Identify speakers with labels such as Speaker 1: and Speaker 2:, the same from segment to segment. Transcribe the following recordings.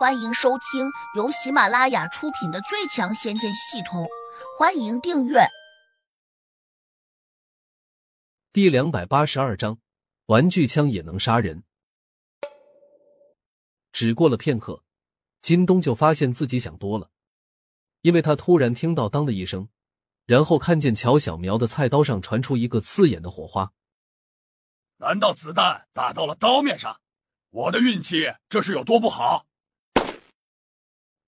Speaker 1: 欢迎收听由喜马拉雅出品的《最强仙剑系统》，欢迎订阅。
Speaker 2: 第两百八十二章，玩具枪也能杀人。只过了片刻，金东就发现自己想多了，因为他突然听到“当”的一声，然后看见乔小苗的菜刀上传出一个刺眼的火花。
Speaker 3: 难道子弹打到了刀面上？我的运气这是有多不好？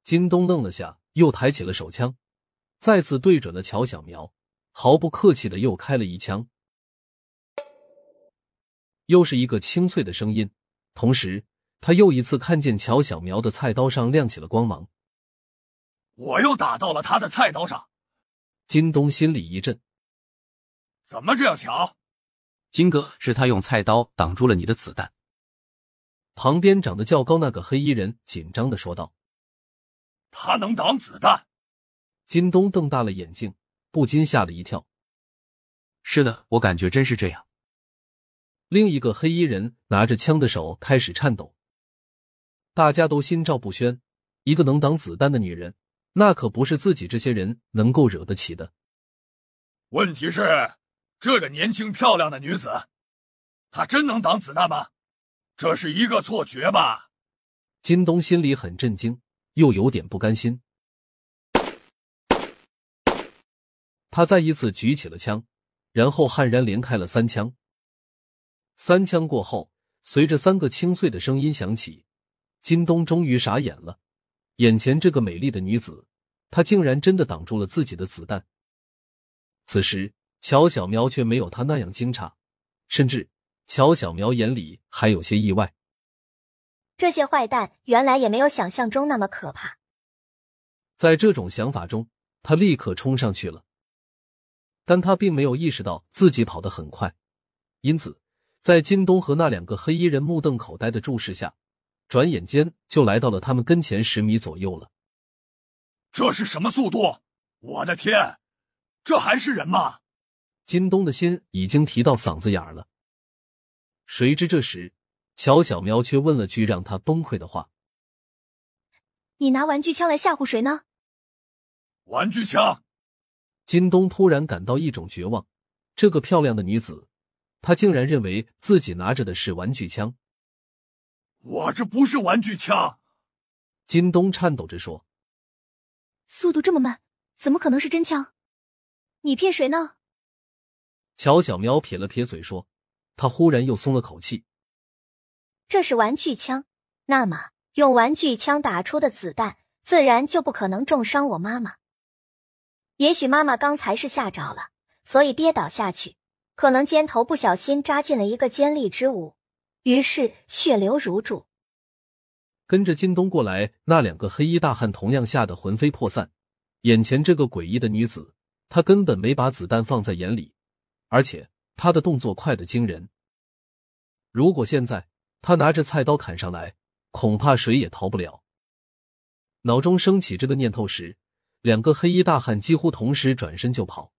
Speaker 2: 金东愣了下，又抬起了手枪，再次对准了乔小苗，毫不客气的又开了一枪。又是一个清脆的声音，同时他又一次看见乔小苗的菜刀上亮起了光芒。
Speaker 3: 我又打到了他的菜刀上，
Speaker 2: 金东心里一震，
Speaker 3: 怎么这样巧？
Speaker 4: 金哥，是他用菜刀挡住了你的子弹。
Speaker 2: 旁边长得较高那个黑衣人紧张的说道。
Speaker 3: 他能挡子弹？
Speaker 2: 金东瞪大了眼睛，不禁吓了一跳。
Speaker 4: 是的，我感觉真是这样。
Speaker 2: 另一个黑衣人拿着枪的手开始颤抖。大家都心照不宣，一个能挡子弹的女人，那可不是自己这些人能够惹得起的。
Speaker 3: 问题是，这个年轻漂亮的女子，她真能挡子弹吗？这是一个错觉吧？
Speaker 2: 金东心里很震惊。又有点不甘心，他再一次举起了枪，然后悍然连开了三枪。三枪过后，随着三个清脆的声音响起，金东终于傻眼了。眼前这个美丽的女子，她竟然真的挡住了自己的子弹。此时，乔小苗却没有他那样惊诧，甚至乔小苗眼里还有些意外。
Speaker 5: 这些坏蛋原来也没有想象中那么可怕。
Speaker 2: 在这种想法中，他立刻冲上去了，但他并没有意识到自己跑得很快，因此，在金东和那两个黑衣人目瞪口呆的注视下，转眼间就来到了他们跟前十米左右了。
Speaker 3: 这是什么速度？我的天，这还是人吗？
Speaker 2: 金东的心已经提到嗓子眼儿了。谁知这时。乔小喵却问了句让他崩溃的话：“
Speaker 5: 你拿玩具枪来吓唬谁呢？”
Speaker 3: 玩具枪。
Speaker 2: 金东突然感到一种绝望。这个漂亮的女子，她竟然认为自己拿着的是玩具枪。
Speaker 3: 我这不是玩具枪。
Speaker 2: 金东颤抖着说：“
Speaker 5: 速度这么慢，怎么可能是真枪？你骗谁呢？”
Speaker 2: 乔小喵撇了撇嘴说：“她忽然又松了口气。”
Speaker 5: 这是玩具枪，那么用玩具枪打出的子弹自然就不可能重伤我妈妈。也许妈妈刚才是吓着了，所以跌倒下去，可能肩头不小心扎进了一个尖利之物，于是血流如注。
Speaker 2: 跟着靳东过来那两个黑衣大汉同样吓得魂飞魄散。眼前这个诡异的女子，她根本没把子弹放在眼里，而且她的动作快得惊人。如果现在。他拿着菜刀砍上来，恐怕谁也逃不了。脑中升起这个念头时，两个黑衣大汉几乎同时转身就跑。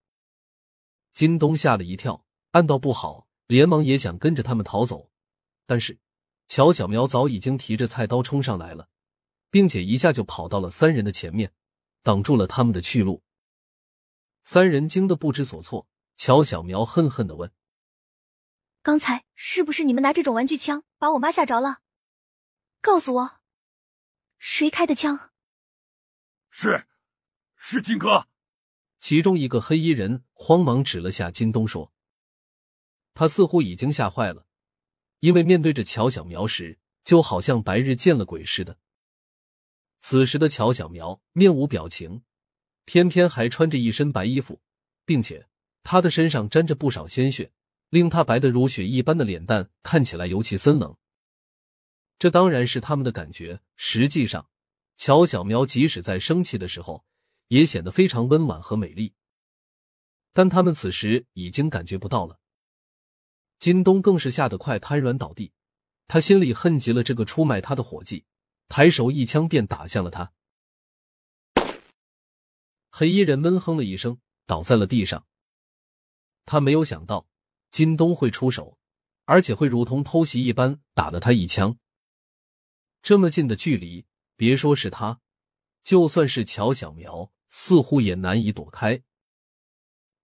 Speaker 2: 金东吓了一跳，暗道不好，连忙也想跟着他们逃走。但是乔小苗早已经提着菜刀冲上来了，并且一下就跑到了三人的前面，挡住了他们的去路。三人惊得不知所措。乔小苗恨恨的问。
Speaker 5: 刚才是不是你们拿这种玩具枪把我妈吓着了？告诉我，谁开的枪？
Speaker 3: 是，是金哥。
Speaker 2: 其中一个黑衣人慌忙指了下金东，说：“他似乎已经吓坏了，因为面对着乔小苗时，就好像白日见了鬼似的。此时的乔小苗面无表情，偏偏还穿着一身白衣服，并且他的身上沾着不少鲜血。”令他白得如雪一般的脸蛋看起来尤其森冷。这当然是他们的感觉。实际上，乔小苗即使在生气的时候，也显得非常温婉和美丽。但他们此时已经感觉不到了。金东更是吓得快瘫软倒地，他心里恨极了这个出卖他的伙计，抬手一枪便打向了他。黑衣人闷哼了一声，倒在了地上。他没有想到。金东会出手，而且会如同偷袭一般打了他一枪。这么近的距离，别说是他，就算是乔小苗，似乎也难以躲开。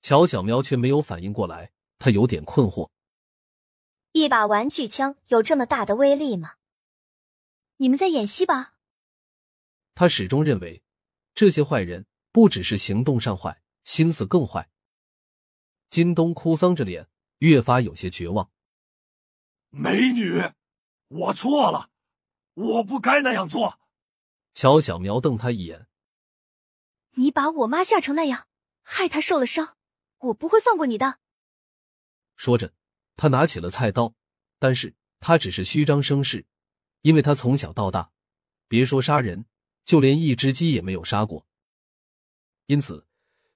Speaker 2: 乔小苗却没有反应过来，他有点困惑。
Speaker 5: 一把玩具枪有这么大的威力吗？你们在演戏吧？
Speaker 2: 他始终认为，这些坏人不只是行动上坏，心思更坏。金东哭丧着脸，越发有些绝望。
Speaker 3: 美女，我错了，我不该那样做。
Speaker 2: 乔小苗瞪他一眼：“
Speaker 5: 你把我妈吓成那样，害她受了伤，我不会放过你的。”
Speaker 2: 说着。他拿起了菜刀，但是他只是虚张声势，因为他从小到大，别说杀人，就连一只鸡也没有杀过。因此，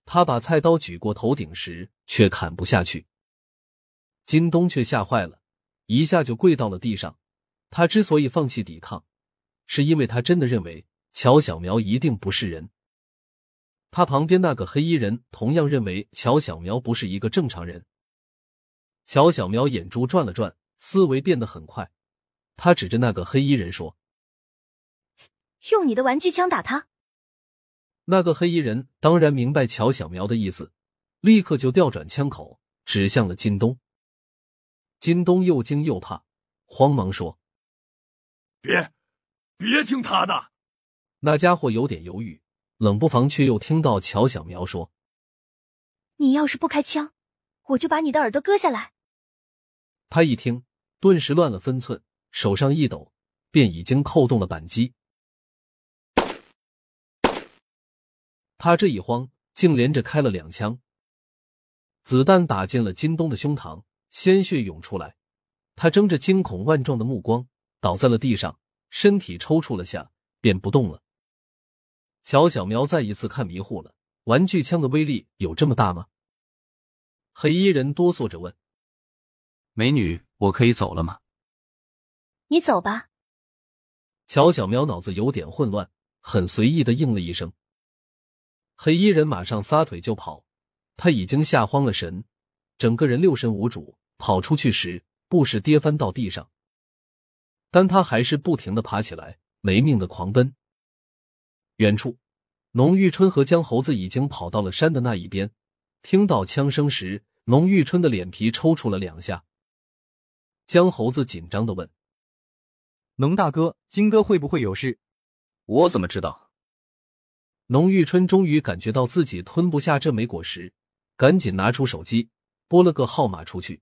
Speaker 2: 他把菜刀举过头顶时却砍不下去。金东却吓坏了，一下就跪到了地上。他之所以放弃抵抗，是因为他真的认为乔小苗一定不是人。他旁边那个黑衣人同样认为乔小苗不是一个正常人。乔小苗眼珠转了转，思维变得很快。他指着那个黑衣人说：“
Speaker 5: 用你的玩具枪打他。”
Speaker 2: 那个黑衣人当然明白乔小苗的意思，立刻就调转枪口，指向了金东。金东又惊又怕，慌忙说：“
Speaker 3: 别，别听他的。”
Speaker 2: 那家伙有点犹豫，冷不防却又听到乔小苗说：“
Speaker 5: 你要是不开枪，我就把你的耳朵割下来。”
Speaker 2: 他一听，顿时乱了分寸，手上一抖，便已经扣动了扳机。他这一慌，竟连着开了两枪，子弹打进了金东的胸膛，鲜血涌出来。他睁着惊恐万状的目光，倒在了地上，身体抽搐了下，便不动了。乔小苗再一次看迷糊了，玩具枪的威力有这么大吗？黑衣人哆嗦着问。
Speaker 4: 美女，我可以走了吗？
Speaker 5: 你走吧。
Speaker 2: 乔小苗脑子有点混乱，很随意的应了一声。黑衣人马上撒腿就跑，他已经吓慌了神，整个人六神无主。跑出去时，不时跌翻到地上，但他还是不停的爬起来，没命的狂奔。远处，农玉春和江猴子已经跑到了山的那一边，听到枪声时，龙玉春的脸皮抽搐了两下。江猴子紧张的问：“
Speaker 6: 龙大哥，金哥会不会有事？”
Speaker 4: 我怎么知道？
Speaker 2: 龙玉春终于感觉到自己吞不下这枚果实，赶紧拿出手机拨了个号码出去。